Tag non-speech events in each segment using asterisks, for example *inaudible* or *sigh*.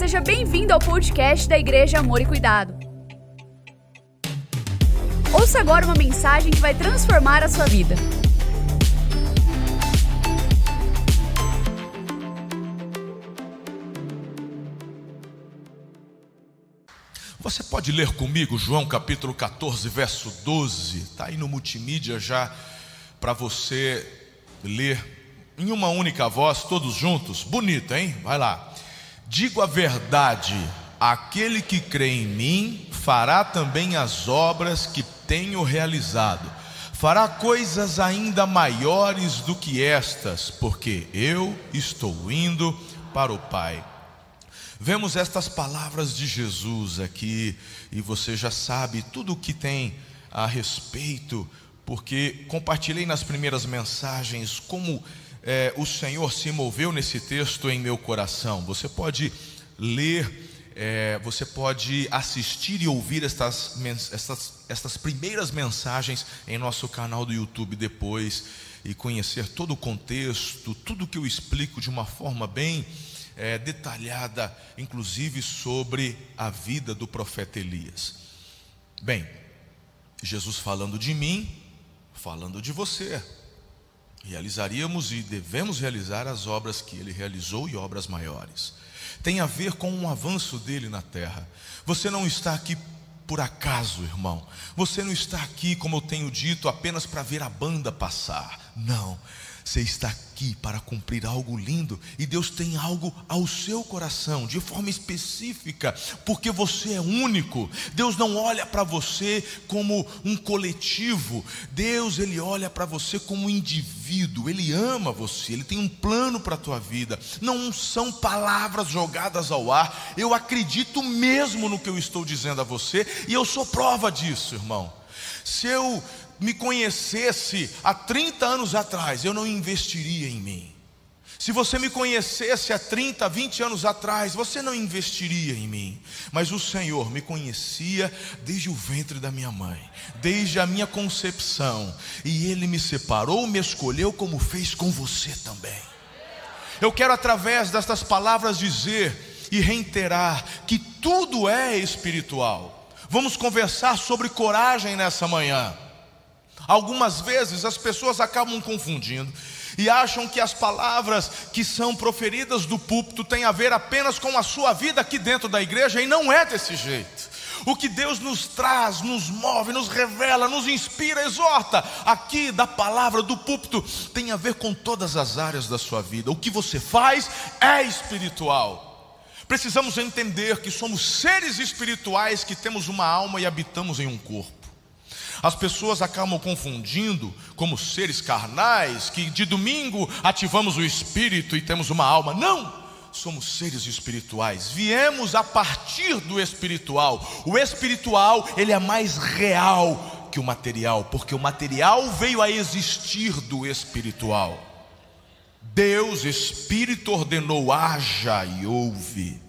seja bem-vindo ao podcast da Igreja Amor e Cuidado. Ouça agora uma mensagem que vai transformar a sua vida. Você pode ler comigo João capítulo 14, verso 12, está aí no multimídia já para você ler em uma única voz, todos juntos. Bonito, hein? Vai lá. Digo a verdade: aquele que crê em mim fará também as obras que tenho realizado, fará coisas ainda maiores do que estas, porque eu estou indo para o Pai. Vemos estas palavras de Jesus aqui, e você já sabe tudo o que tem a respeito, porque compartilhei nas primeiras mensagens como é, o Senhor se moveu nesse texto em meu coração. Você pode ler, é, você pode assistir e ouvir estas, estas, estas primeiras mensagens em nosso canal do YouTube depois e conhecer todo o contexto, tudo que eu explico de uma forma bem é, detalhada, inclusive sobre a vida do profeta Elias. Bem, Jesus falando de mim, falando de você. Realizaríamos e devemos realizar as obras que ele realizou e obras maiores. Tem a ver com um avanço dele na terra. Você não está aqui por acaso, irmão. Você não está aqui, como eu tenho dito, apenas para ver a banda passar. Não. Você está aqui para cumprir algo lindo e Deus tem algo ao seu coração, de forma específica, porque você é único. Deus não olha para você como um coletivo. Deus ele olha para você como um indivíduo. Ele ama você. Ele tem um plano para a tua vida. Não são palavras jogadas ao ar. Eu acredito mesmo no que eu estou dizendo a você e eu sou prova disso, irmão. Se eu me conhecesse há 30 anos atrás, eu não investiria em mim. Se você me conhecesse há 30, 20 anos atrás, você não investiria em mim. Mas o Senhor me conhecia desde o ventre da minha mãe, desde a minha concepção, e Ele me separou, me escolheu, como fez com você também. Eu quero, através destas palavras, dizer e reiterar que tudo é espiritual. Vamos conversar sobre coragem nessa manhã. Algumas vezes as pessoas acabam confundindo e acham que as palavras que são proferidas do púlpito têm a ver apenas com a sua vida aqui dentro da igreja, e não é desse jeito. O que Deus nos traz, nos move, nos revela, nos inspira, exorta, aqui da palavra do púlpito, tem a ver com todas as áreas da sua vida. O que você faz é espiritual. Precisamos entender que somos seres espirituais que temos uma alma e habitamos em um corpo. As pessoas acabam confundindo como seres carnais, que de domingo ativamos o espírito e temos uma alma. Não! Somos seres espirituais. Viemos a partir do espiritual. O espiritual, ele é mais real que o material, porque o material veio a existir do espiritual. Deus, Espírito, ordenou: haja e ouve.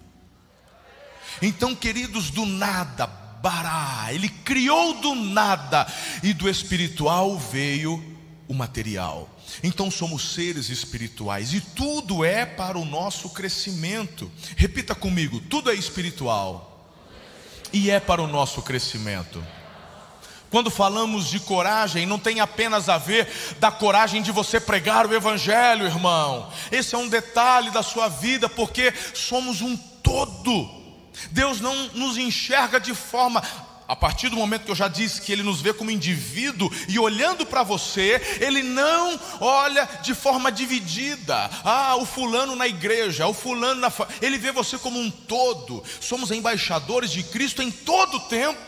Então, queridos, do nada, bará, ele criou do nada e do espiritual veio o material. Então somos seres espirituais e tudo é para o nosso crescimento. Repita comigo: tudo é espiritual e é para o nosso crescimento. Quando falamos de coragem, não tem apenas a ver da coragem de você pregar o Evangelho, irmão. Esse é um detalhe da sua vida, porque somos um todo. Deus não nos enxerga de forma a partir do momento que eu já disse que ele nos vê como indivíduo e olhando para você, ele não olha de forma dividida. Ah, o fulano na igreja, o fulano na ele vê você como um todo. Somos embaixadores de Cristo em todo o tempo.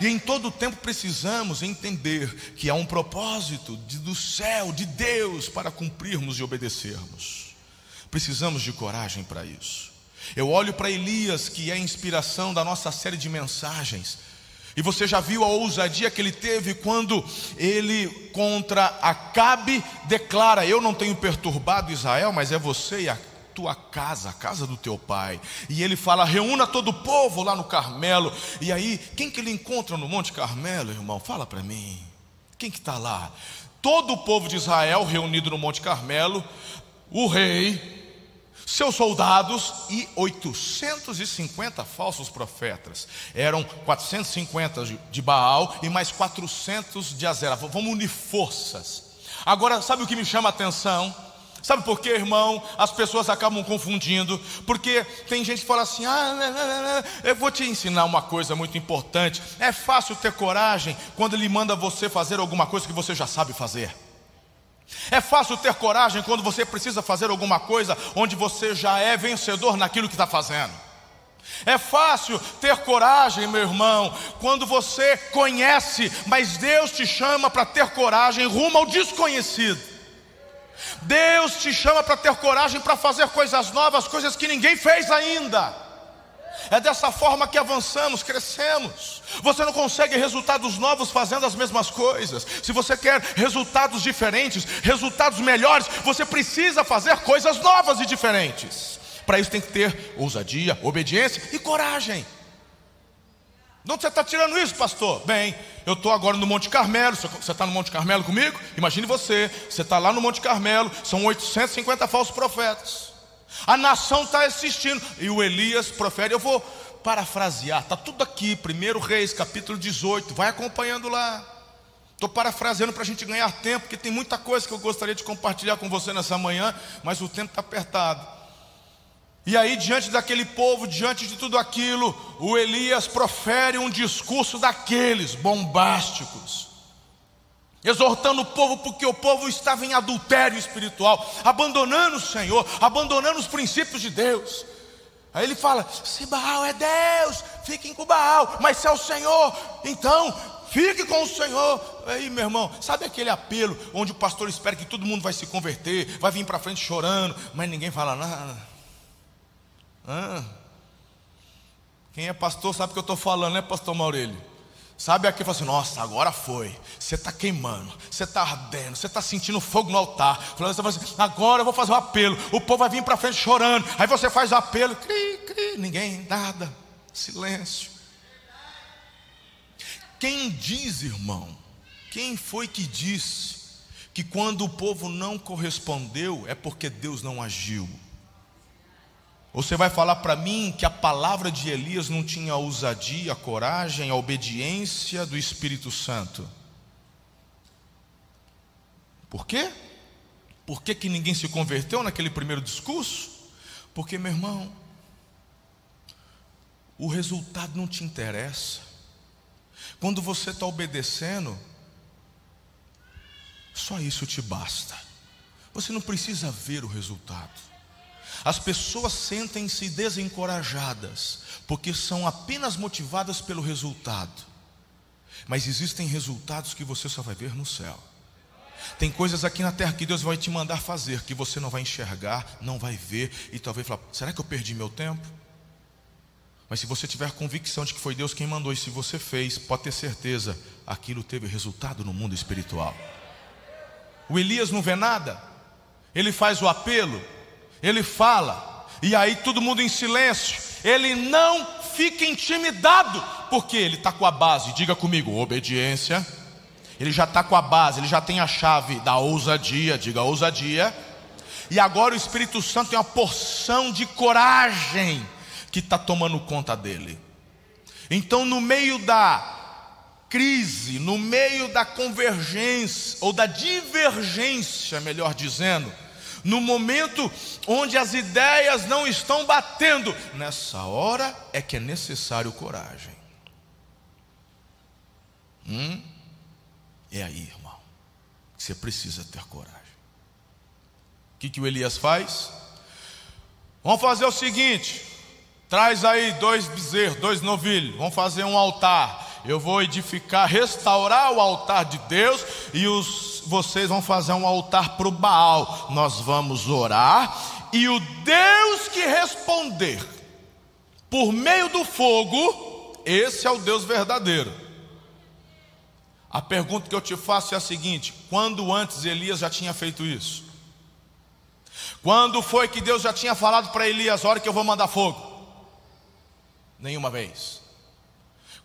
E em todo o tempo precisamos entender que há um propósito de, do céu, de Deus, para cumprirmos e obedecermos. Precisamos de coragem para isso. Eu olho para Elias, que é a inspiração da nossa série de mensagens. E você já viu a ousadia que ele teve quando ele contra Acabe declara: Eu não tenho perturbado Israel, mas é você e a tua casa, a casa do teu pai. E ele fala: Reúna todo o povo lá no Carmelo. E aí, quem que ele encontra no Monte Carmelo, irmão? Fala para mim. Quem que está lá? Todo o povo de Israel reunido no Monte Carmelo, o rei, seus soldados e 850 falsos profetas. Eram 450 de Baal e mais 400 de Azera. Vamos unir forças. Agora, sabe o que me chama a atenção? Sabe por quê, irmão? As pessoas acabam confundindo, porque tem gente que fala assim: ah, né, né, né, eu vou te ensinar uma coisa muito importante. É fácil ter coragem quando ele manda você fazer alguma coisa que você já sabe fazer. É fácil ter coragem quando você precisa fazer alguma coisa onde você já é vencedor naquilo que está fazendo. É fácil ter coragem, meu irmão, quando você conhece, mas Deus te chama para ter coragem rumo ao desconhecido. Deus te chama para ter coragem para fazer coisas novas, coisas que ninguém fez ainda. É dessa forma que avançamos, crescemos. Você não consegue resultados novos fazendo as mesmas coisas. Se você quer resultados diferentes, resultados melhores, você precisa fazer coisas novas e diferentes. Para isso tem que ter ousadia, obediência e coragem. De onde você está tirando isso, pastor? Bem, eu estou agora no Monte Carmelo. Você está no Monte Carmelo comigo? Imagine você, você está lá no Monte Carmelo, são 850 falsos profetas. A nação está assistindo. E o Elias profere. Eu vou parafrasear, está tudo aqui, 1 Reis, capítulo 18. Vai acompanhando lá. Estou parafraseando para a gente ganhar tempo, porque tem muita coisa que eu gostaria de compartilhar com você nessa manhã, mas o tempo está apertado. E aí, diante daquele povo, diante de tudo aquilo, o Elias profere um discurso daqueles bombásticos, exortando o povo, porque o povo estava em adultério espiritual, abandonando o Senhor, abandonando os princípios de Deus. Aí ele fala: se Baal é Deus, fiquem com Baal, mas se é o Senhor, então fique com o Senhor. Aí, meu irmão, sabe aquele apelo onde o pastor espera que todo mundo vai se converter, vai vir para frente chorando, mas ninguém fala nada. Ah, quem é pastor sabe o que eu estou falando, né, pastor Maurélio? Sabe aqui, fala assim, nossa, agora foi. Você está queimando, você está ardendo, você está sentindo fogo no altar. Você fala assim, agora eu vou fazer um apelo. O povo vai vir para frente chorando. Aí você faz o apelo, cri, cri, ninguém, nada, silêncio. Quem diz, irmão, quem foi que disse que quando o povo não correspondeu é porque Deus não agiu? Você vai falar para mim que a palavra de Elias não tinha a ousadia, a coragem, a obediência do Espírito Santo? Por quê? Por que, que ninguém se converteu naquele primeiro discurso? Porque, meu irmão, o resultado não te interessa. Quando você está obedecendo, só isso te basta. Você não precisa ver o resultado. As pessoas sentem-se desencorajadas, porque são apenas motivadas pelo resultado. Mas existem resultados que você só vai ver no céu. Tem coisas aqui na terra que Deus vai te mandar fazer, que você não vai enxergar, não vai ver, e talvez falar: será que eu perdi meu tempo? Mas se você tiver convicção de que foi Deus quem mandou, e se você fez, pode ter certeza, aquilo teve resultado no mundo espiritual. O Elias não vê nada, ele faz o apelo, ele fala, e aí todo mundo em silêncio. Ele não fica intimidado, porque ele está com a base, diga comigo, obediência. Ele já está com a base, ele já tem a chave da ousadia, diga ousadia. E agora o Espírito Santo tem uma porção de coragem que está tomando conta dele. Então, no meio da crise, no meio da convergência, ou da divergência, melhor dizendo, no momento onde as ideias não estão batendo, nessa hora é que é necessário coragem. Hum? É aí, irmão, que você precisa ter coragem. O que, que o Elias faz? Vamos fazer o seguinte: traz aí dois bezerros, dois novilhos, vamos fazer um altar. Eu vou edificar, restaurar o altar de Deus e os vocês vão fazer um altar para o Baal. Nós vamos orar e o Deus que responder por meio do fogo, esse é o Deus verdadeiro. A pergunta que eu te faço é a seguinte: quando antes Elias já tinha feito isso? Quando foi que Deus já tinha falado para Elias: hora que eu vou mandar fogo? Nenhuma vez.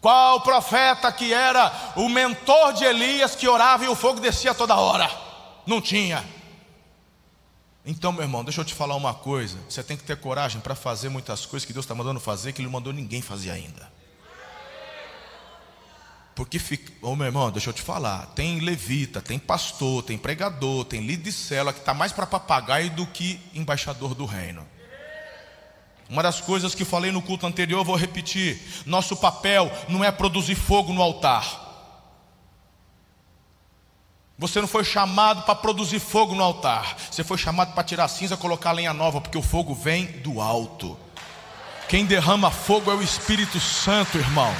Qual profeta que era o mentor de Elias que orava e o fogo descia toda hora? Não tinha. Então, meu irmão, deixa eu te falar uma coisa. Você tem que ter coragem para fazer muitas coisas que Deus está mandando fazer, que Ele não mandou ninguém fazer ainda. Porque fica, ô meu irmão, deixa eu te falar, tem levita, tem pastor, tem pregador, tem líder de que está mais para papagaio do que embaixador do reino. Uma das coisas que falei no culto anterior, vou repetir: nosso papel não é produzir fogo no altar. Você não foi chamado para produzir fogo no altar, você foi chamado para tirar cinza, colocar lenha nova, porque o fogo vem do alto. Quem derrama fogo é o Espírito Santo, irmão.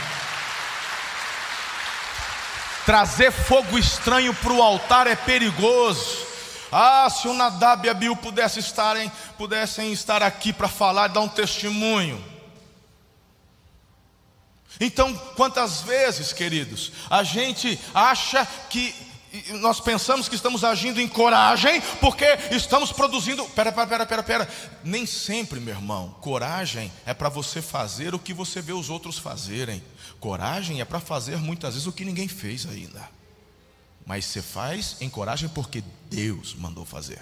Trazer fogo estranho para o altar é perigoso. Ah, se o Nadab e Abiú pudessem estar, pudessem estar aqui para falar, dar um testemunho. Então, quantas vezes, queridos, a gente acha que nós pensamos que estamos agindo em coragem porque estamos produzindo. Pera, pera, pera, pera, pera. Nem sempre, meu irmão. Coragem é para você fazer o que você vê os outros fazerem. Coragem é para fazer muitas vezes o que ninguém fez ainda. Mas você faz em coragem porque Deus mandou fazer.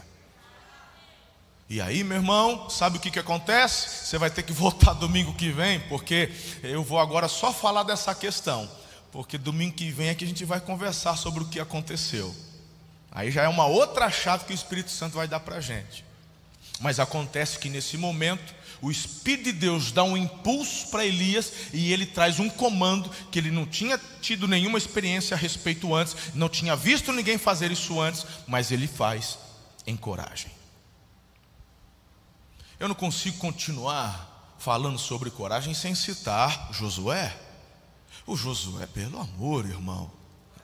E aí, meu irmão, sabe o que, que acontece? Você vai ter que voltar *laughs* domingo que vem, porque eu vou agora só falar dessa questão porque domingo que vem é que a gente vai conversar sobre o que aconteceu. Aí já é uma outra chave que o Espírito Santo vai dar para a gente. Mas acontece que nesse momento, o Espírito de Deus dá um impulso para Elias e ele traz um comando que ele não tinha tido nenhuma experiência a respeito antes, não tinha visto ninguém fazer isso antes, mas ele faz em coragem. Eu não consigo continuar falando sobre coragem sem citar Josué. O Josué, pelo amor, irmão.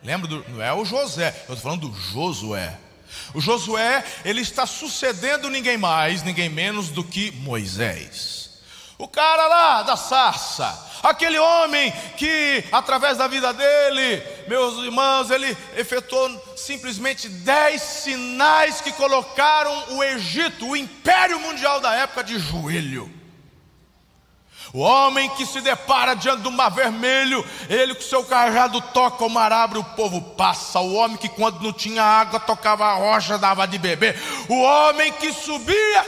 Lembra do. Não é o José, eu estou falando do Josué. O Josué, ele está sucedendo ninguém mais, ninguém menos do que Moisés. O cara lá da sarça, aquele homem que, através da vida dele, meus irmãos, ele efetuou simplesmente dez sinais que colocaram o Egito, o império mundial da época, de joelho. O homem que se depara diante do mar vermelho, ele com seu cajado toca, o mar abre, o povo passa. O homem que, quando não tinha água, tocava a rocha, dava de beber. O homem que subia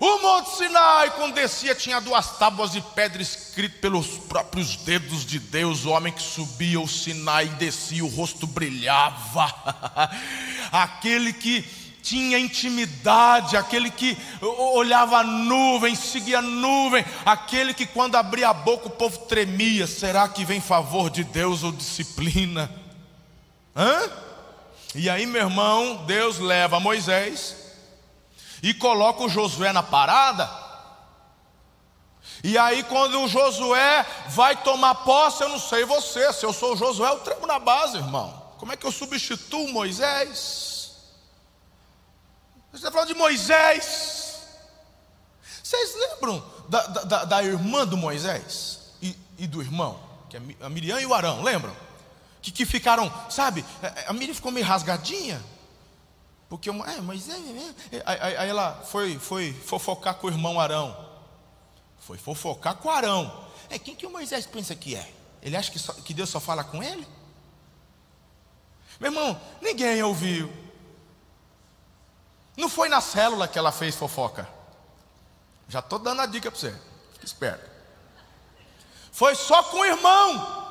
o Monte Sinai, quando descia, tinha duas tábuas de pedra escritas pelos próprios dedos de Deus. O homem que subia o Sinai e descia, o rosto brilhava. *laughs* Aquele que tinha intimidade, aquele que olhava a nuvem, seguia a nuvem, aquele que quando abria a boca o povo tremia. Será que vem favor de Deus ou disciplina? Hã? E aí, meu irmão, Deus leva Moisés e coloca o Josué na parada. E aí, quando o Josué vai tomar posse, eu não sei você, se eu sou o Josué, eu tremo na base, irmão. Como é que eu substituo Moisés? Você está falando de Moisés. Vocês lembram da, da, da irmã do Moisés e, e, do irmão? Que é a Miriam e o Arão, lembram? Que, que ficaram, sabe? É, é, a Miriam ficou meio rasgadinha. Porque é, Moisés. É, aí, aí ela foi, foi fofocar com o irmão Arão. Foi fofocar com o Arão. É quem que o Moisés pensa que é? Ele acha que, só, que Deus só fala com ele? Meu irmão, ninguém ouviu. Não foi na célula que ela fez fofoca. Já estou dando a dica para você. Fique esperto. Foi só com o irmão.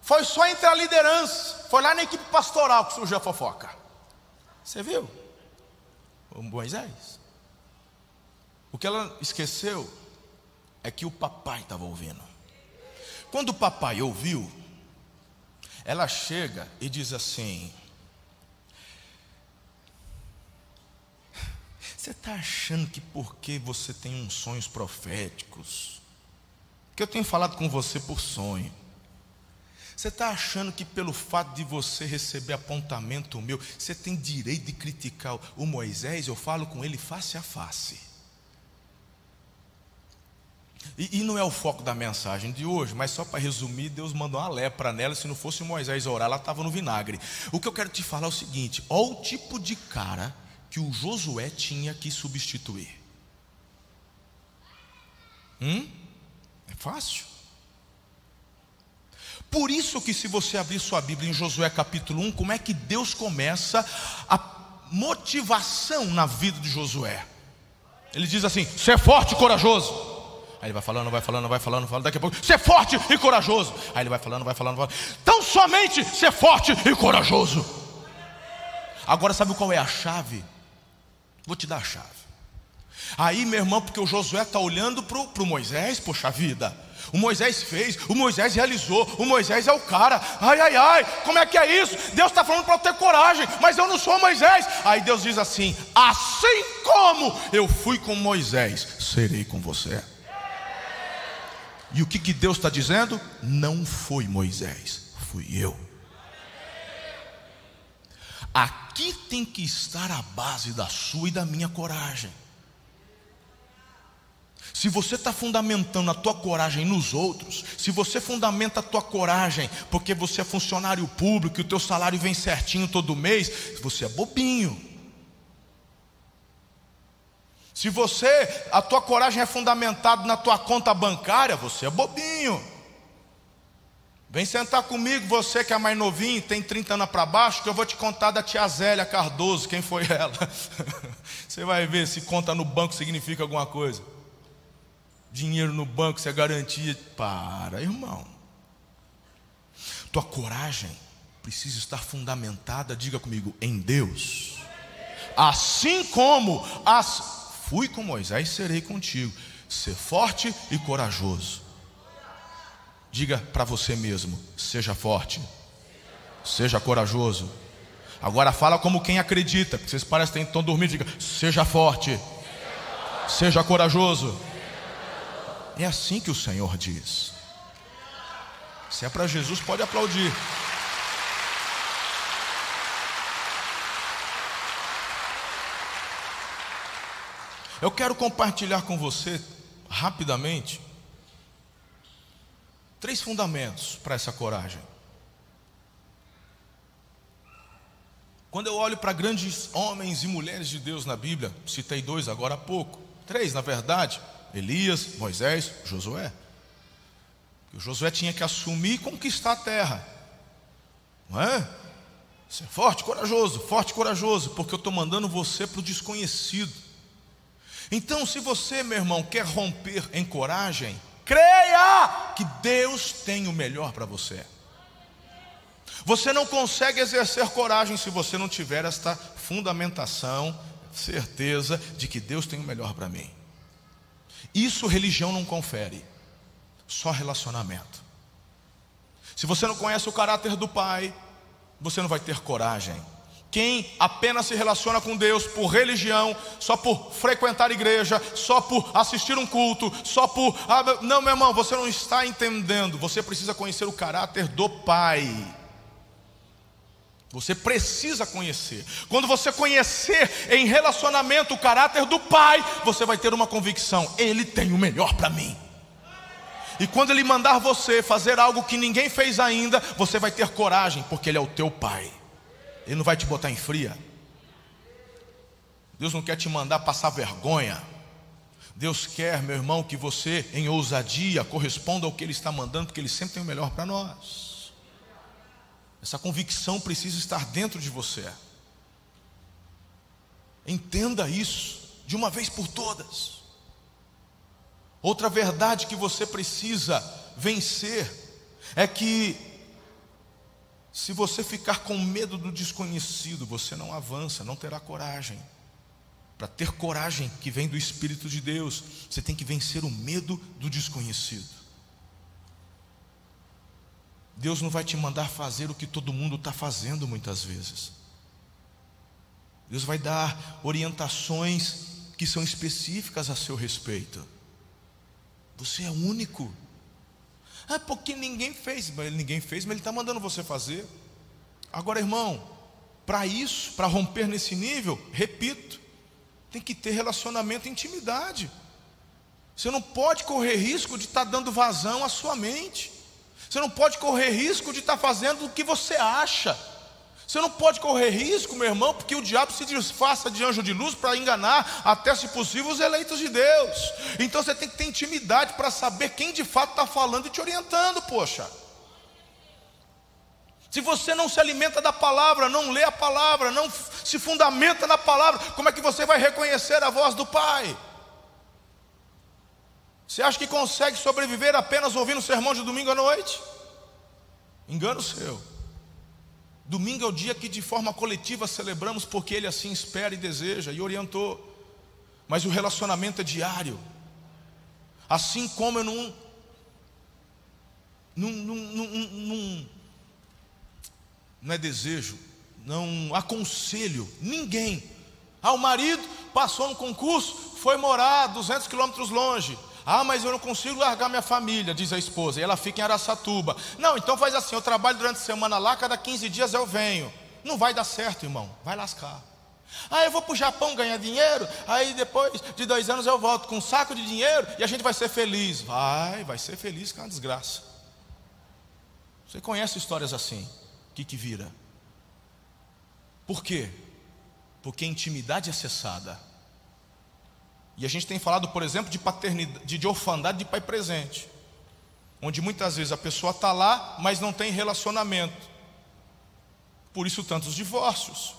Foi só entre a liderança. Foi lá na equipe pastoral que surgiu a fofoca. Você viu? O Moisés. O que ela esqueceu é que o papai estava ouvindo. Quando o papai ouviu, ela chega e diz assim: Você está achando que porque você tem uns sonhos proféticos, que eu tenho falado com você por sonho, você está achando que pelo fato de você receber apontamento meu, você tem direito de criticar o Moisés? Eu falo com ele face a face. E, e não é o foco da mensagem de hoje, mas só para resumir, Deus mandou uma lepra nela. Se não fosse Moisés orar, ela estava no vinagre. O que eu quero te falar é o seguinte: olha o tipo de cara que o Josué tinha que substituir. Hum? É fácil. Por isso que se você abrir sua Bíblia em Josué capítulo 1, como é que Deus começa a motivação na vida de Josué. Ele diz assim: ser forte e corajoso. Aí ele vai falando, vai falando, vai falando, falando. Daqui a pouco, ser forte e corajoso. Aí ele vai falando, vai falando, vai falando. Então somente ser forte e corajoso. Agora sabe qual é a chave? Vou te dar a chave. Aí, meu irmão, porque o Josué está olhando para o Moisés, poxa vida. O Moisés fez, o Moisés realizou, o Moisés é o cara. Ai, ai, ai, como é que é isso? Deus está falando para eu ter coragem, mas eu não sou Moisés. Aí Deus diz assim: assim como eu fui com Moisés, serei com você. E o que, que Deus está dizendo? Não foi Moisés, fui eu. Aqui tem que estar a base da sua e da minha coragem. Se você está fundamentando a tua coragem nos outros, se você fundamenta a tua coragem porque você é funcionário público e o teu salário vem certinho todo mês, você é bobinho. Se você, a tua coragem é fundamentada na tua conta bancária, você é bobinho. Vem sentar comigo, você que é mais novinho, tem 30 anos para baixo, que eu vou te contar da tia Zélia Cardoso, quem foi ela. *laughs* você vai ver se conta no banco significa alguma coisa dinheiro no banco, se é garantia. Para, irmão. Tua coragem precisa estar fundamentada, diga comigo, em Deus. Assim como as fui com Moisés, serei contigo. Ser forte e corajoso. Diga para você mesmo: seja forte, seja corajoso. Agora fala como quem acredita, porque vocês parecem que estão dormindo. Diga: seja forte, seja corajoso. É assim que o Senhor diz. Se é para Jesus, pode aplaudir. Eu quero compartilhar com você, rapidamente, três fundamentos para essa coragem. Quando eu olho para grandes homens e mulheres de Deus na Bíblia, citei dois agora há pouco, três na verdade. Elias, Moisés, Josué. O Josué tinha que assumir e conquistar a terra. Não é? Ser forte, corajoso, forte, corajoso, porque eu estou mandando você para o desconhecido. Então, se você, meu irmão, quer romper em coragem, creia que Deus tem o melhor para você. Você não consegue exercer coragem se você não tiver esta fundamentação, certeza de que Deus tem o melhor para mim. Isso religião não confere, só relacionamento. Se você não conhece o caráter do Pai, você não vai ter coragem. Quem apenas se relaciona com Deus por religião, só por frequentar igreja, só por assistir um culto, só por. Ah, não, meu irmão, você não está entendendo. Você precisa conhecer o caráter do Pai. Você precisa conhecer. Quando você conhecer em relacionamento o caráter do Pai, você vai ter uma convicção: Ele tem o melhor para mim. E quando Ele mandar você fazer algo que ninguém fez ainda, você vai ter coragem, porque Ele é o teu Pai. Ele não vai te botar em fria. Deus não quer te mandar passar vergonha. Deus quer, meu irmão, que você, em ousadia, corresponda ao que Ele está mandando, porque Ele sempre tem o melhor para nós. Essa convicção precisa estar dentro de você. Entenda isso de uma vez por todas. Outra verdade que você precisa vencer é que se você ficar com medo do desconhecido, você não avança, não terá coragem. Para ter coragem que vem do Espírito de Deus, você tem que vencer o medo do desconhecido. Deus não vai te mandar fazer o que todo mundo está fazendo muitas vezes. Deus vai dar orientações que são específicas a seu respeito. Você é único. Ah, porque ninguém fez. Ninguém fez, mas Ele está mandando você fazer. Agora, irmão, para isso, para romper nesse nível, repito, tem que ter relacionamento e intimidade. Você não pode correr risco de estar tá dando vazão à sua mente. Você não pode correr risco de estar fazendo o que você acha. Você não pode correr risco, meu irmão, porque o diabo se disfarça de anjo de luz para enganar, até se possível, os eleitos de Deus. Então você tem que ter intimidade para saber quem de fato está falando e te orientando, poxa. Se você não se alimenta da palavra, não lê a palavra, não se fundamenta na palavra, como é que você vai reconhecer a voz do Pai? Você acha que consegue sobreviver apenas ouvindo o sermão de domingo à noite? Engano seu. Domingo é o dia que de forma coletiva celebramos porque Ele assim espera e deseja e orientou. Mas o relacionamento é diário. Assim como eu não, não, não, não, não, é desejo, não aconselho ninguém. Ah, o marido passou no concurso, foi morar 200 quilômetros longe. Ah, mas eu não consigo largar minha família, diz a esposa, e ela fica em Araçatuba. Não, então faz assim: eu trabalho durante a semana lá, cada 15 dias eu venho. Não vai dar certo, irmão, vai lascar. Ah, eu vou para o Japão ganhar dinheiro, aí depois de dois anos eu volto com um saco de dinheiro e a gente vai ser feliz. Vai, vai ser feliz com a desgraça. Você conhece histórias assim? O que, que vira? Por quê? Porque a intimidade é cessada. E a gente tem falado, por exemplo, de paternidade, de orfandade de pai presente, onde muitas vezes a pessoa está lá, mas não tem relacionamento. Por isso tantos divórcios,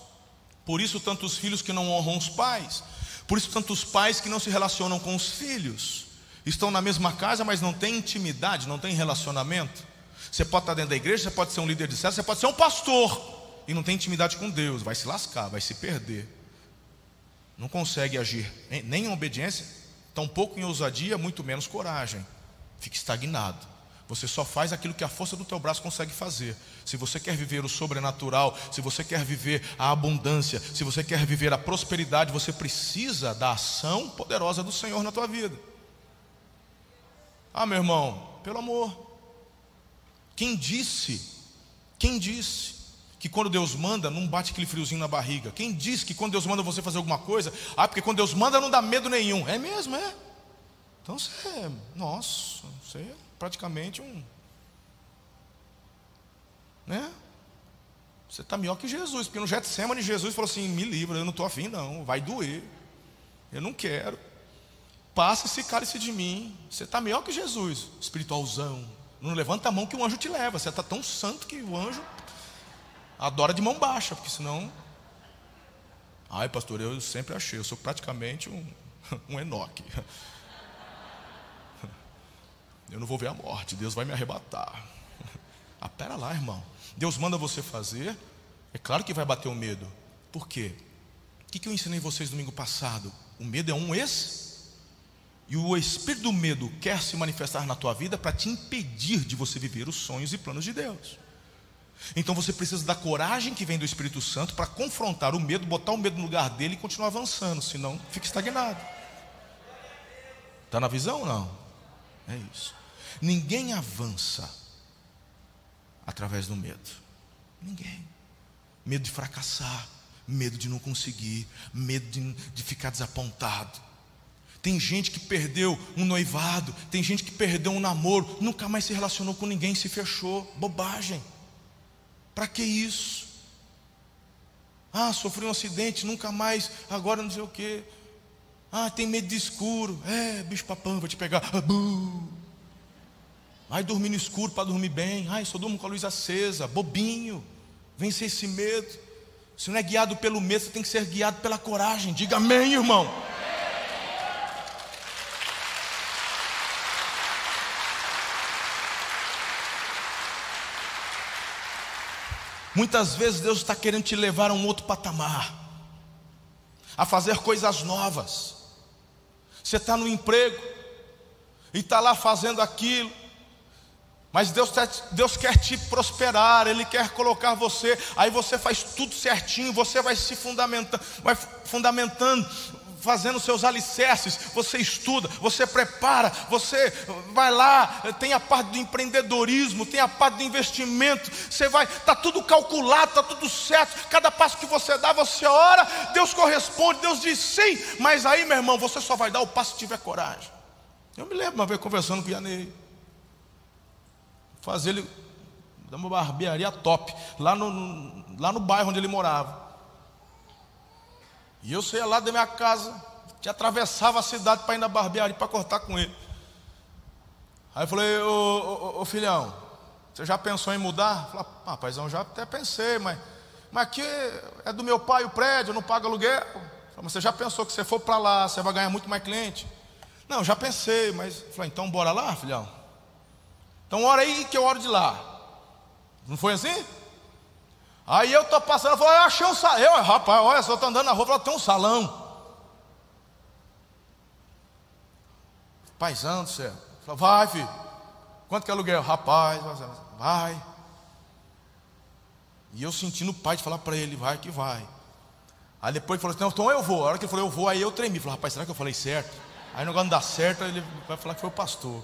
por isso tantos filhos que não honram os pais, por isso tantos pais que não se relacionam com os filhos, estão na mesma casa, mas não têm intimidade, não têm relacionamento. Você pode estar dentro da igreja, você pode ser um líder de célula, você pode ser um pastor e não tem intimidade com Deus, vai se lascar, vai se perder não consegue agir nem em obediência, tampouco em ousadia, muito menos coragem. Fica estagnado. Você só faz aquilo que a força do teu braço consegue fazer. Se você quer viver o sobrenatural, se você quer viver a abundância, se você quer viver a prosperidade, você precisa da ação poderosa do Senhor na tua vida. Ah, meu irmão, pelo amor. Quem disse? Quem disse que quando Deus manda, não bate aquele friozinho na barriga. Quem diz que quando Deus manda você fazer alguma coisa, ah, porque quando Deus manda não dá medo nenhum. É mesmo, é. Então você, é, nossa, você é praticamente um. Né? Você está melhor que Jesus, porque no Getsemane Jesus falou assim: me livra, eu não estou afim, não, vai doer, eu não quero. Passa esse cálice de mim. Você está melhor que Jesus, espiritualzão. Não levanta a mão que o anjo te leva. Você está tão santo que o anjo adora de mão baixa, porque senão. Ai, pastor, eu sempre achei, eu sou praticamente um, *laughs* um Enoque. *laughs* Eu não vou ver a morte, Deus vai me arrebatar. *laughs* Ah, pera lá, irmão. Deus manda você fazer, é claro que vai bater o medo. Por quê? O que eu ensinei vocês domingo passado? O medo é um ex. E o espírito do medo quer se manifestar na tua vida para te impedir de você viver os sonhos e planos de Deus. Então você precisa da coragem que vem do Espírito Santo para confrontar o medo, botar o medo no lugar dele e continuar avançando, senão fica estagnado. Está na visão ou não? É isso. Ninguém avança através do medo. Ninguém. Medo de fracassar, medo de não conseguir, medo de, de ficar desapontado. Tem gente que perdeu um noivado, tem gente que perdeu um namoro, nunca mais se relacionou com ninguém, se fechou. Bobagem. Para que isso? Ah, sofri um acidente, nunca mais, agora não sei o quê. Ah, tem medo de escuro. É, bicho papão, vou te pegar. Ah, Ai, dormir no escuro para dormir bem. Ai, só durmo com a luz acesa. Bobinho. Vencer esse medo. Se não é guiado pelo medo, você tem que ser guiado pela coragem. Diga amém, irmão. Muitas vezes Deus está querendo te levar a um outro patamar, a fazer coisas novas. Você está no emprego e está lá fazendo aquilo, mas Deus, tá, Deus quer te prosperar, Ele quer colocar você, aí você faz tudo certinho, você vai se fundamentando, vai fundamentando, fazendo seus alicerces, você estuda, você prepara, você vai lá, tem a parte do empreendedorismo, tem a parte do investimento, você vai, está tudo calculado, está tudo certo, cada passo que você dá, você ora, Deus corresponde, Deus diz sim, mas aí, meu irmão, você só vai dar o passo se tiver coragem. Eu me lembro uma vez conversando com o Yanei, fazer ele, dar uma barbearia top, lá no, lá no bairro onde ele morava. E eu saía lá da minha casa, que atravessava a cidade para ir na barbearia para cortar com ele. Aí eu falei, ô, ô, ô filhão, Você já pensou em mudar? Fala, ah, paizão, já até pensei, mas, mas aqui é do meu pai o prédio, não paga aluguel. Mas você já pensou que você for para lá, você vai ganhar muito mais cliente? Não, já pensei, mas. Falei, então bora lá, filhão. Então ora aí que eu oro de lá. Não foi assim? Aí eu tô passando, eu falei, eu achei um salão. Eu, rapaz, olha, só tô andando na rua, falei, tem um salão. Paizão do céu. Falei, vai, filho. Quanto que é aluguel? Rapaz, vai. E eu sentindo o pai de falar para ele, vai que vai. Aí depois ele falou assim, então eu vou. A hora que ele falou, eu vou, aí eu tremi. Falei, rapaz, será que eu falei certo? Aí o negócio não dá certo, ele vai falar que foi o pastor.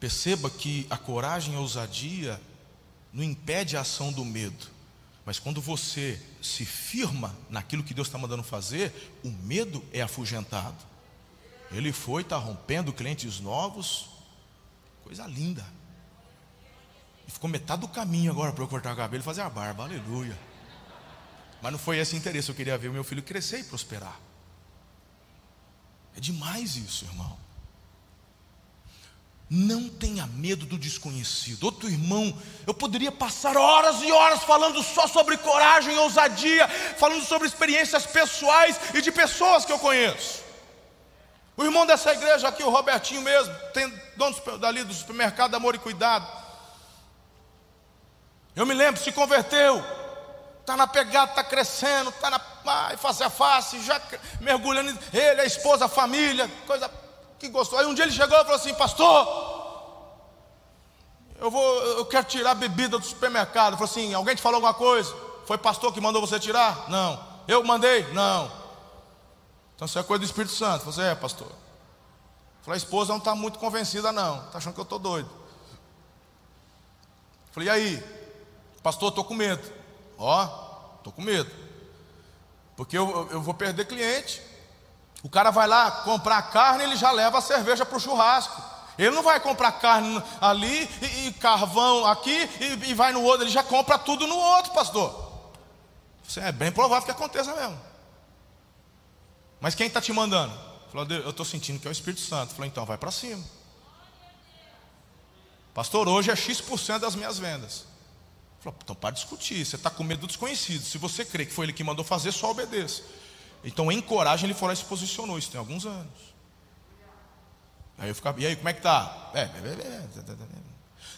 Perceba que a coragem e a ousadia não impede a ação do medo. Mas quando você se firma naquilo que Deus está mandando fazer, o medo é afugentado. Ele foi, está rompendo clientes novos, coisa linda. E ficou metade do caminho agora para eu cortar o cabelo e fazer a barba, aleluia. Mas não foi esse interesse, eu queria ver o meu filho crescer e prosperar. É demais isso, irmão. Não tenha medo do desconhecido. Outro irmão, eu poderia passar horas e horas falando só sobre coragem e ousadia, falando sobre experiências pessoais e de pessoas que eu conheço. O irmão dessa igreja aqui, o Robertinho mesmo, tem dono dali do supermercado Amor e Cuidado. Eu me lembro, se converteu, está na pegada, está crescendo, está na ai, face a face, já mergulhando, ele, a esposa, a família, coisa que gostou. Aí um dia ele chegou e falou assim, pastor, eu vou, eu quero tirar a bebida do supermercado. Ele falou assim, alguém te falou alguma coisa? Foi pastor que mandou você tirar? Não. Eu mandei? Não. Então isso é coisa do Espírito Santo. Você é, pastor. Falei, a esposa não está muito convencida, não. Está achando que eu estou doido. Falei, e aí? Pastor, estou com medo. Ó, estou com medo. Porque eu, eu vou perder cliente. O cara vai lá comprar carne, ele já leva a cerveja para o churrasco. Ele não vai comprar carne ali e, e carvão aqui e, e, vai no outro, ele já compra tudo no outro, pastor. Isso é bem provável que aconteça mesmo. Mas quem está te mandando? Falou, eu estou sentindo que é o Espírito Santo. Falou, então vai para cima. Pastor, hoje é X% das minhas vendas. Falou, então para discutir. Você está com medo do desconhecido. Se você crê que foi ele que mandou fazer, só obedeça. Então, em coragem, ele foi lá e se posicionou. Isso tem alguns anos. Aí eu ficava, e aí, como é que tá? É, é, é,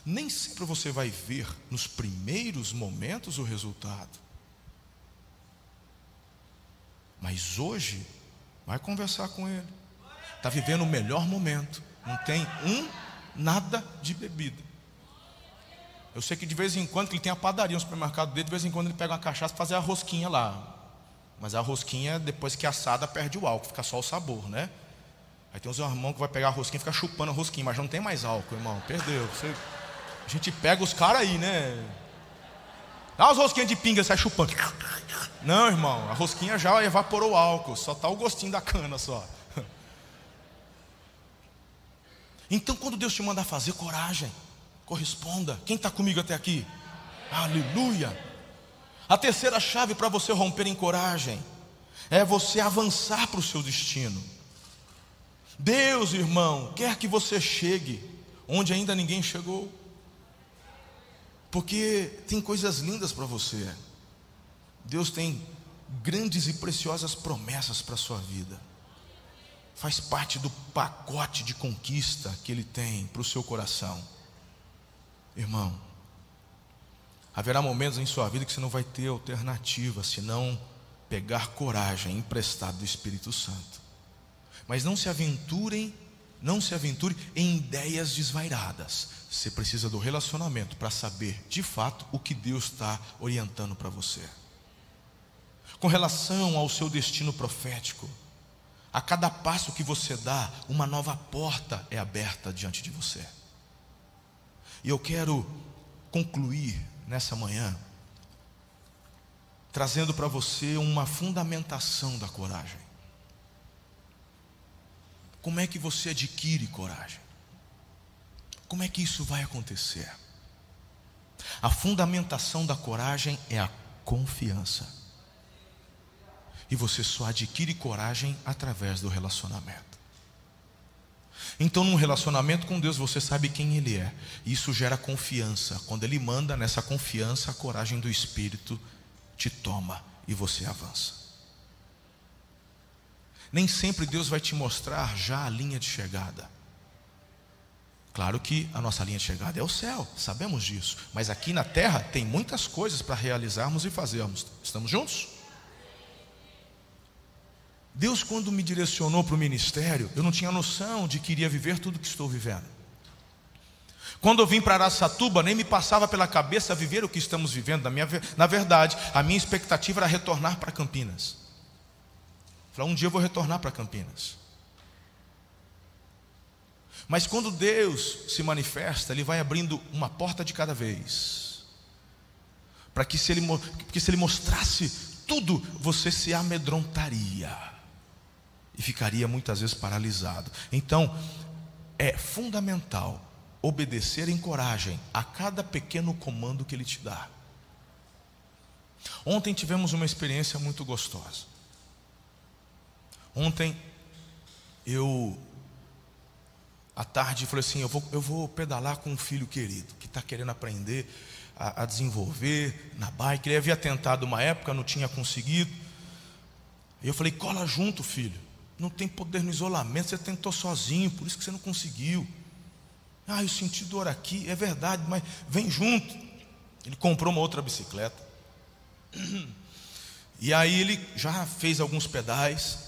Nem sempre você vai ver nos primeiros momentos o resultado. Mas hoje Vai conversar com ele. Está vivendo o melhor momento. Não tem um nada de bebida. Eu sei que de vez em quando ele tem a padaria no supermercado dele, de vez em quando ele pega uma cachaça para fazer a rosquinha lá. Mas a rosquinha, depois que é assada, perde o álcool, fica só o sabor, né? Aí tem uns irmãos que vai pegar a rosquinha e fica chupando a rosquinha, mas não tem mais álcool, irmão. Perdeu. Você... A gente pega os caras aí, né? Dá umas rosquinhas de pinga, sai chupando. Não, irmão, a rosquinha já evaporou o álcool, só está o gostinho da cana só. Então, quando Deus te mandar fazer, coragem, corresponda. Quem está comigo até aqui? Aleluia. A terceira chave para você romper em coragem é você avançar para o seu destino. Deus, irmão, quer que você chegue onde ainda ninguém chegou. Porque tem coisas lindas para você. Deus tem grandes e preciosas promessas para a sua vida. Faz parte do pacote de conquista que Ele tem para o seu coração. Irmão, haverá momentos em sua vida que você não vai ter alternativa senão pegar coragem emprestada do Espírito Santo. Mas não se aventurem, não se aventure em ideias desvairadas. Você precisa do relacionamento para saber de fato o que Deus está orientando para você. Com relação ao seu destino profético, a cada passo que você dá, uma nova porta é aberta diante de você. E eu quero concluir nessa manhã, trazendo para você uma fundamentação da coragem. Como é que você adquire coragem? Como é que isso vai acontecer? A fundamentação da coragem é a confiança. E você só adquire coragem através do relacionamento. Então, num relacionamento com Deus, você sabe quem Ele é. Isso gera confiança. Quando Ele manda nessa confiança, a coragem do Espírito te toma e você avança. Nem sempre Deus vai te mostrar já a linha de chegada. Claro que a nossa linha de chegada é o céu, sabemos disso. Mas aqui na terra tem muitas coisas para realizarmos e fazermos. Estamos juntos? Deus, quando me direcionou para o ministério, eu não tinha noção de que iria viver tudo que estou vivendo. Quando eu vim para Araçatuba, nem me passava pela cabeça viver o que estamos vivendo. Na, minha, na verdade, a minha expectativa era retornar para Campinas. Falei, um dia eu vou retornar para Campinas. Mas quando Deus se manifesta, Ele vai abrindo uma porta de cada vez. Para que se ele, porque se ele mostrasse tudo, você se amedrontaria e ficaria muitas vezes paralisado. Então, é fundamental obedecer em coragem a cada pequeno comando que ele te dá. Ontem tivemos uma experiência muito gostosa. Ontem eu à tarde falei assim, eu vou, eu vou pedalar com um filho querido que está querendo aprender a, a, desenvolver na bike. Ele havia tentado uma época, não tinha conseguido. E eu falei, cola junto, filho não tem poder no isolamento, você tentou sozinho, por isso que você não conseguiu. Ah, eu senti dor aqui, é verdade, mas vem junto. Ele comprou uma outra bicicleta. E aí ele já fez alguns pedais,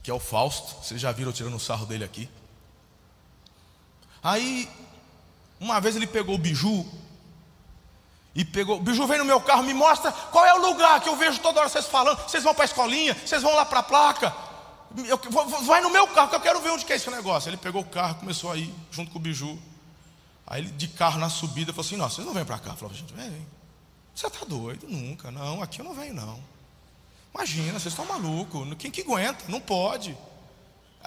que é o Fausto, vocês já viram tirando o sarro dele aqui. Aí, uma vez ele pegou o biju, e pegou, o biju vem no meu carro, me mostra qual é o lugar que eu vejo toda hora vocês falando. Vocês vão para a escolinha, vocês vão lá para a placa. Eu, vai no meu carro que eu quero ver onde que é esse negócio. Ele pegou o carro, começou a ir junto com o biju. Aí ele de carro na subida falou assim: Não, vocês não vêm para cá. Eu falei, gente, vem. Você está doido? Nunca. Não, aqui eu não venho, não. Imagina, vocês estão malucos. Quem que aguenta? Não pode.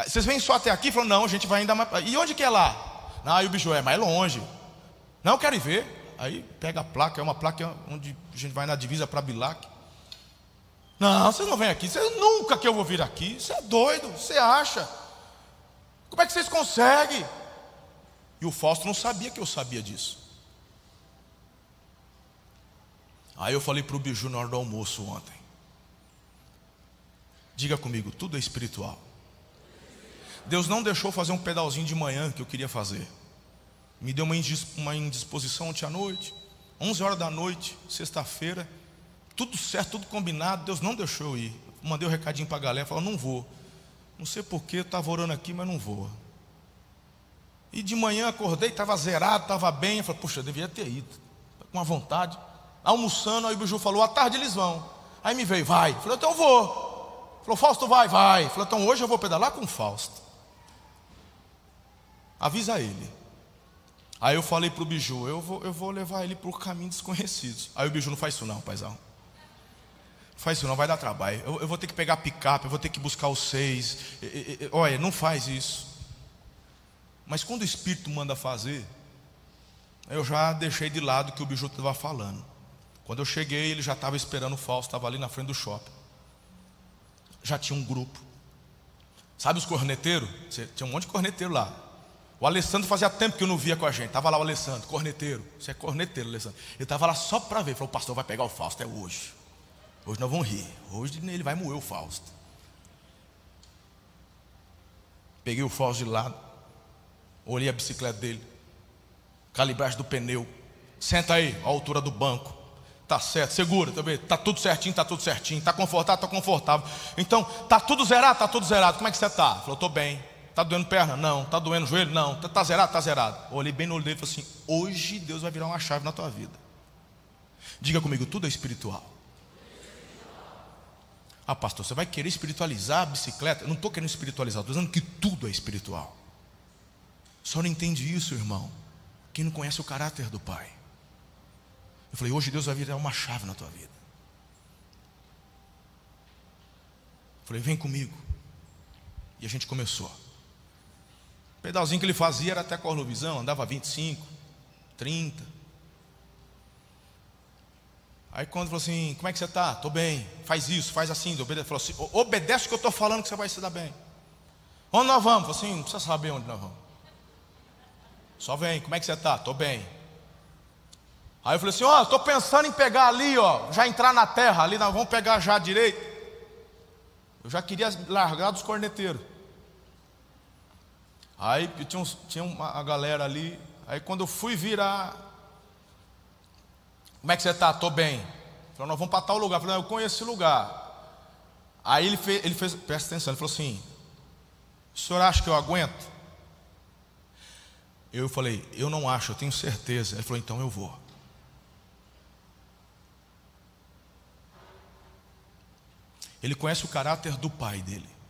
Vocês vêm só até aqui? Falou, não, a gente vai ainda mais. E onde que é lá? Não, aí o bicho é mais longe. Não, eu quero ir ver. Aí pega a placa, é uma placa onde a gente vai na divisa para Bilac. Não, vocês não vêm aqui, vocês nunca que eu vou vir aqui. Você é doido, você acha? Como é que vocês conseguem? E o Fausto não sabia que eu sabia disso. Aí eu falei para o Biju na hora do almoço ontem. Diga comigo, tudo é espiritual. Deus não deixou fazer um pedalzinho de manhã que eu queria fazer. Me deu uma indisposição ontem à noite, 11 horas da noite, sexta-feira, tudo certo, tudo combinado, Deus não deixou eu ir. Mandei um recadinho para a galera, falou, não vou. Não sei porquê, estava orando aqui, mas não vou. E de manhã acordei, estava zerado, estava bem. Eu falei, puxa, eu devia ter ido, com a vontade. Almoçando, aí o Biju falou, à tarde eles vão. Aí me veio, vai. Eu falei, então eu vou. Falou, Fausto, vai, vai. Falou, então hoje eu vou pedalar com o Fausto. Avisa ele. Aí eu falei para o Biju, eu vou, eu vou levar ele por caminhos desconhecidos. Aí o Biju não faz isso não, paizão. Não faz isso não, vai dar trabalho. Eu, eu vou ter que pegar picape, eu vou ter que buscar os seis. E, e, olha, não faz isso. Mas quando o Espírito manda fazer, eu já deixei de lado o que o Biju estava falando. Quando eu cheguei, ele já estava esperando o Fausto, estava ali na frente do shopping. Já tinha um grupo. Sabe os corneteiros? Tinha um monte de corneteiro lá. O Alessandro fazia tempo que eu não via com a gente. Estava lá o Alessandro, corneteiro. Você é corneteiro, Alessandro. Ele estava lá só para ver. Falou, o pastor vai pegar o Fausto, é hoje. Hoje nós vamos rir. Hoje ele vai moer o Fausto. Peguei o Fausto de lado. Olhei a bicicleta dele. Calibragem do pneu. Senta aí, a altura do banco. Tá certo, segura, vendo? Tá tudo certinho, tá tudo certinho. Tá confortável, tá confortável. Então, tá tudo zerado, tá tudo zerado. Como é que você tá? Falou, tô bem. Está doendo perna? Não. Está doendo joelho? Não. Está tá zerado? Está zerado. Olhei bem no olho dele e falei assim: hoje Deus vai virar uma chave na tua vida. Diga comigo, tudo é espiritual. Ah, pastor, você vai querer espiritualizar a bicicleta? Eu não estou querendo espiritualizar, estou dizendo que tudo é espiritual. Só não entende isso, irmão. Quem não conhece o caráter do Pai. Eu falei, hoje Deus vai virar uma chave na tua vida. Eu falei, vem comigo. E a gente começou. O pedalzinho que ele fazia era até Cornovisão, andava 25, 30. Aí quando falou assim, como é que você está? Estou bem, faz isso, faz assim, obedece. Falou assim, obedece o que eu estou falando que você vai se dar bem. Onde nós vamos? Falei assim, não precisa saber onde nós vamos. Só vem, como é que você está? Estou bem. Aí eu falei assim, ó, oh, estou pensando em pegar ali, ó, já entrar na terra, ali nós vamos pegar já direito. Eu já queria largar dos corneteiros. Aí tinha, uns, tinha uma galera ali, aí quando eu fui virar, como é que você está? Estou bem. Falou, nós vamos para tal lugar. Eu falei, eu conheço esse lugar. Aí ele fez, ele fez, presta atenção, ele falou assim: o senhor acha que eu aguento? Eu falei, eu não acho, eu tenho certeza. Ele falou, então eu vou. Ele conhece o caráter do pai dele.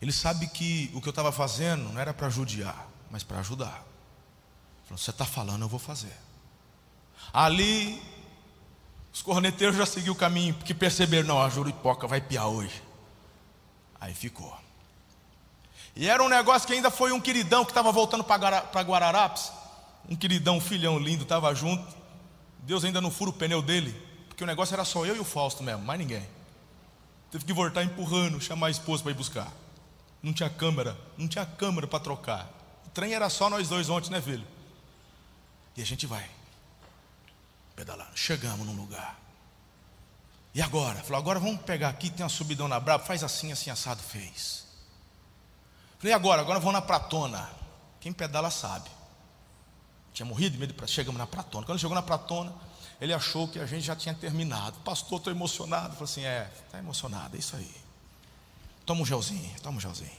Ele sabe que o que eu estava fazendo não era para judiar, mas para ajudar. Falou, você está falando, eu vou fazer. Ali, os corneteiros já seguiram o caminho, porque perceberam, não, a Juripoca vai piar hoje. Aí ficou. E era um negócio que ainda foi um queridão que estava voltando para Guararapes. Um queridão, um filhão lindo, estava junto. Deus ainda não fura o pneu dele, porque o negócio era só eu e o Fausto mesmo, mais ninguém. Teve que voltar empurrando, chamar a esposa para ir buscar. Não tinha câmera, não tinha câmera para trocar. O trem era só nós dois ontem, né, filho? E a gente vai pedalando. Chegamos num lugar. E agora? Falou, agora vamos pegar aqui, tem uma subidão na braba, faz assim, assim, assado fez. Falei, agora? Agora vamos na pratona. Quem pedala sabe. Tinha morrido de medo, de... chegamos na pratona. Quando chegou na pratona, ele achou que a gente já tinha terminado. Pastor, estou emocionado. Falei assim: é, está emocionado, é isso aí. Toma um gelzinho, toma um gelzinho.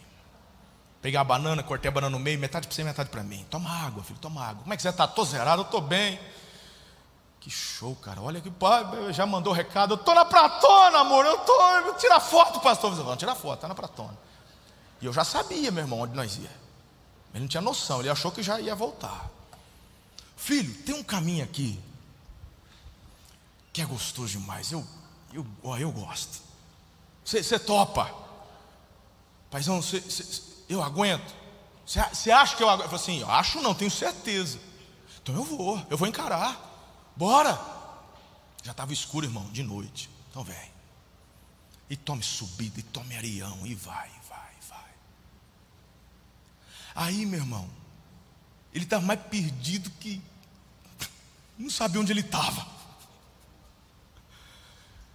Peguei a banana, cortei a banana no meio, metade para você, metade para mim. Toma água, filho, toma água. Como é que você está? Estou zerado, eu estou bem. Que show, cara. Olha que pai, já mandou recado. Eu estou na pratona, amor. Eu estou. Tira foto, pastor. Não, tira foto, está na pratona. E eu já sabia, meu irmão, onde nós ia. Ele não tinha noção, ele achou que já ia voltar. Filho, tem um caminho aqui que é gostoso demais. Eu, eu, ó, eu gosto. Você topa. Paizão, cê, cê, eu aguento. Você acha que eu aguento? Eu falei assim, eu acho não, tenho certeza. Então eu vou, eu vou encarar. Bora. Já estava escuro, irmão, de noite. Então vem. E tome subida, e tome areião, e vai. Aí, meu irmão, ele estava mais perdido que *laughs* não sabia onde ele estava.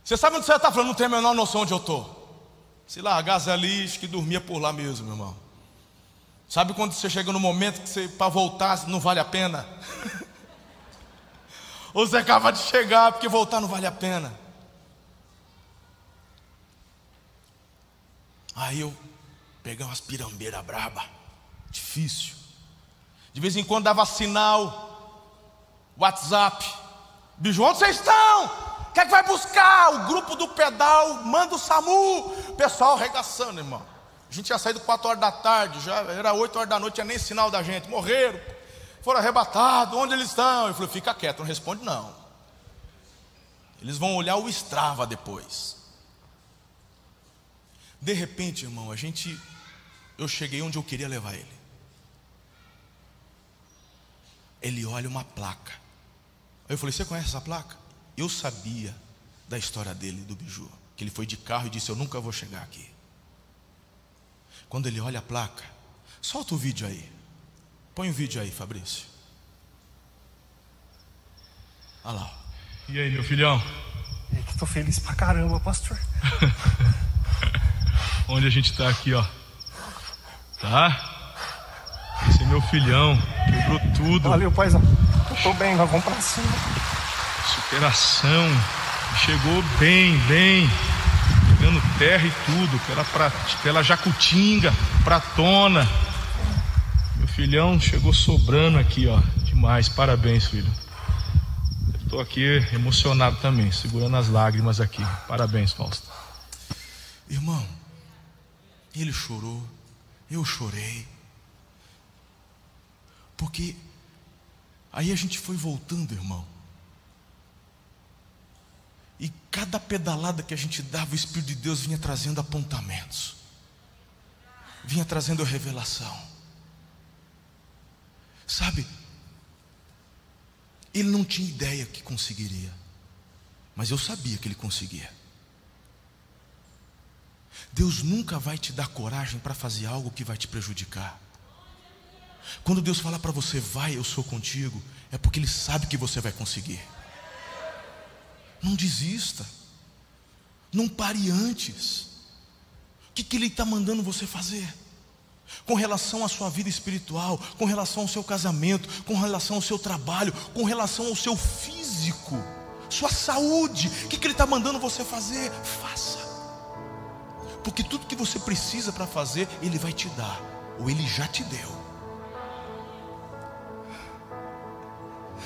Você sabe onde você está falando? Não tem a menor noção onde eu estou. Se largasse ali, que dormia por lá mesmo, meu irmão. Sabe quando você chega no momento que você, para voltar, não vale a pena? *laughs* Ou você acaba de chegar, porque voltar não vale a pena. Aí eu peguei umas pirambeiras braba. Difícil. De vez em quando dava sinal, WhatsApp. Bicho, onde vocês estão? Quer é que vai buscar? O grupo do pedal, manda o SAMU. Pessoal arregaçando, irmão. A gente tinha saído 4 horas da tarde, já era 8 horas da noite, tinha nem sinal da gente. Morreram, foram arrebatados. Onde eles estão? Eu falei, fica quieto, não responde não. Eles vão olhar o Strava depois. De repente, irmão, a gente. Eu cheguei onde eu queria levar ele. ele olha uma placa. Eu falei: Você conhece essa placa? Eu sabia da história dele, do biju. Que ele foi de carro e disse: Eu nunca vou chegar aqui. Quando ele olha a placa, solta o vídeo aí. Põe o vídeo aí, Fabrício. Olha lá. E aí, meu filhão? É que tô feliz pra caramba, pastor. *laughs* Onde a gente tá aqui, ó. Tá? Esse é meu filhão, quebrou tudo. Valeu, paizão. Tô bem, nós vamos pra cima. Superação. Chegou bem, bem. Pegando terra e tudo, pela, pra, pela Jacutinga, Pratona. Meu filhão chegou sobrando aqui, ó. Demais, parabéns, filho. Estou aqui emocionado também, segurando as lágrimas aqui. Parabéns, Fausto. Irmão, ele chorou, eu chorei. Porque aí a gente foi voltando, irmão. E cada pedalada que a gente dava, o Espírito de Deus vinha trazendo apontamentos, vinha trazendo revelação. Sabe, ele não tinha ideia que conseguiria, mas eu sabia que ele conseguia. Deus nunca vai te dar coragem para fazer algo que vai te prejudicar. Quando Deus fala para você, vai, eu sou contigo, é porque Ele sabe que você vai conseguir. Não desista. Não pare antes. O que, que Ele está mandando você fazer? Com relação à sua vida espiritual, com relação ao seu casamento, com relação ao seu trabalho, com relação ao seu físico, sua saúde, o que, que Ele está mandando você fazer? Faça. Porque tudo que você precisa para fazer, Ele vai te dar, ou Ele já te deu.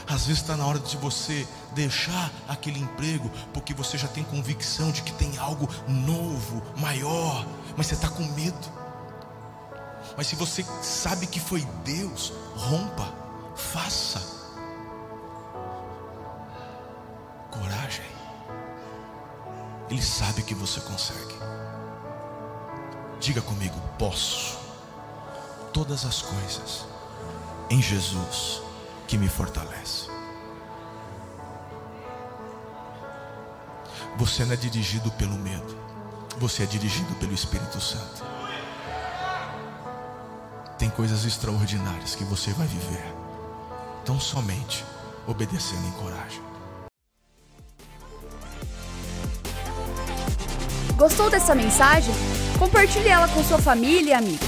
Às vezes está na hora de você deixar aquele emprego, porque você já tem convicção de que tem algo novo, maior, mas você está com medo. Mas se você sabe que foi Deus, rompa, faça. Coragem. Ele sabe que você consegue. Diga comigo: posso todas as coisas em Jesus que me fortalece. Você não é dirigido pelo medo, você é dirigido pelo Espírito Santo. Tem coisas extraordinárias que você vai viver, tão somente obedecendo em coragem. Gostou dessa mensagem? Compartilhe ela com sua família e amigos.